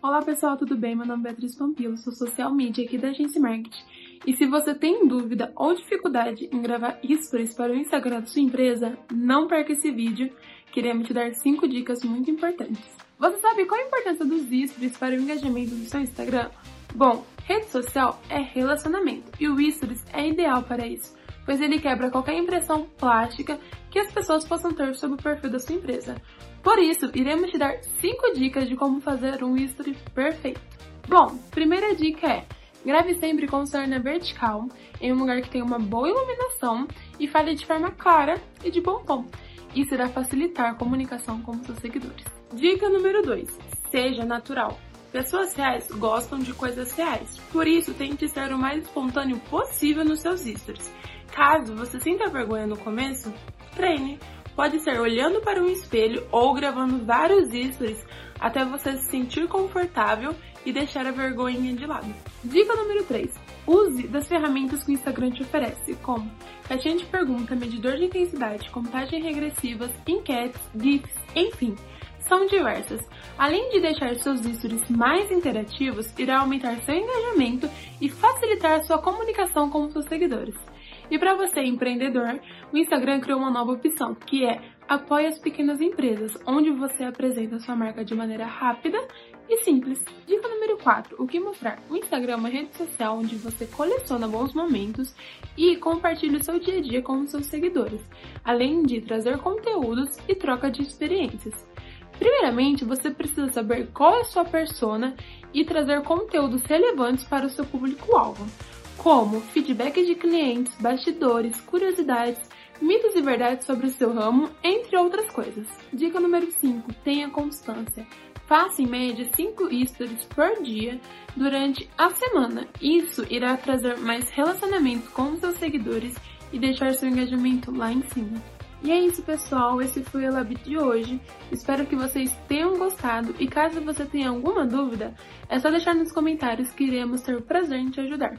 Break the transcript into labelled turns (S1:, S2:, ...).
S1: Olá pessoal, tudo bem? Meu nome é Beatriz Pampilo, sou social media aqui da Agência Marketing. E se você tem dúvida ou dificuldade em gravar stories para o Instagram da sua empresa, não perca esse vídeo, queremos te dar 5 dicas muito importantes. Você sabe qual a importância dos stories para o engajamento do seu Instagram? Bom, rede social é relacionamento e o stories é ideal para isso, pois ele quebra qualquer impressão plástica que as pessoas possam ter sobre o perfil da sua empresa. Por isso, iremos te dar 5 dicas de como fazer um history perfeito. Bom, primeira dica é grave sempre com cerne vertical, em um lugar que tenha uma boa iluminação e fale de forma clara e de bom tom. Isso irá facilitar a comunicação com seus seguidores. Dica número 2. Seja natural. Pessoas reais gostam de coisas reais, por isso tente ser o mais espontâneo possível nos seus stories. Caso você sinta vergonha no começo, treine. Pode ser olhando para um espelho ou gravando vários stories até você se sentir confortável e deixar a vergonha de lado. Dica número 3. Use das ferramentas que o Instagram te oferece, como caixinha de pergunta, medidor de intensidade, contagem regressivas, enquetes, GIFs, enfim, são diversas. Além de deixar seus stories mais interativos, irá aumentar seu engajamento e facilitar sua comunicação com seus seguidores. E para você, empreendedor, o Instagram criou uma nova opção, que é Apoie as Pequenas Empresas, onde você apresenta sua marca de maneira rápida e simples. Dica número 4. O que mostrar? O Instagram é uma rede social onde você coleciona bons momentos e compartilha o seu dia a dia com os seus seguidores, além de trazer conteúdos e troca de experiências. Primeiramente, você precisa saber qual é a sua persona e trazer conteúdos relevantes para o seu público-alvo como feedback de clientes, bastidores, curiosidades, mitos e verdades sobre o seu ramo, entre outras coisas. Dica número 5: tenha constância. Faça em média 5 stories por dia durante a semana. Isso irá trazer mais relacionamento com seus seguidores e deixar seu engajamento lá em cima. E é isso, pessoal. Esse foi o Lab de hoje. Espero que vocês tenham gostado e caso você tenha alguma dúvida, é só deixar nos comentários que iremos ter o prazer em te ajudar.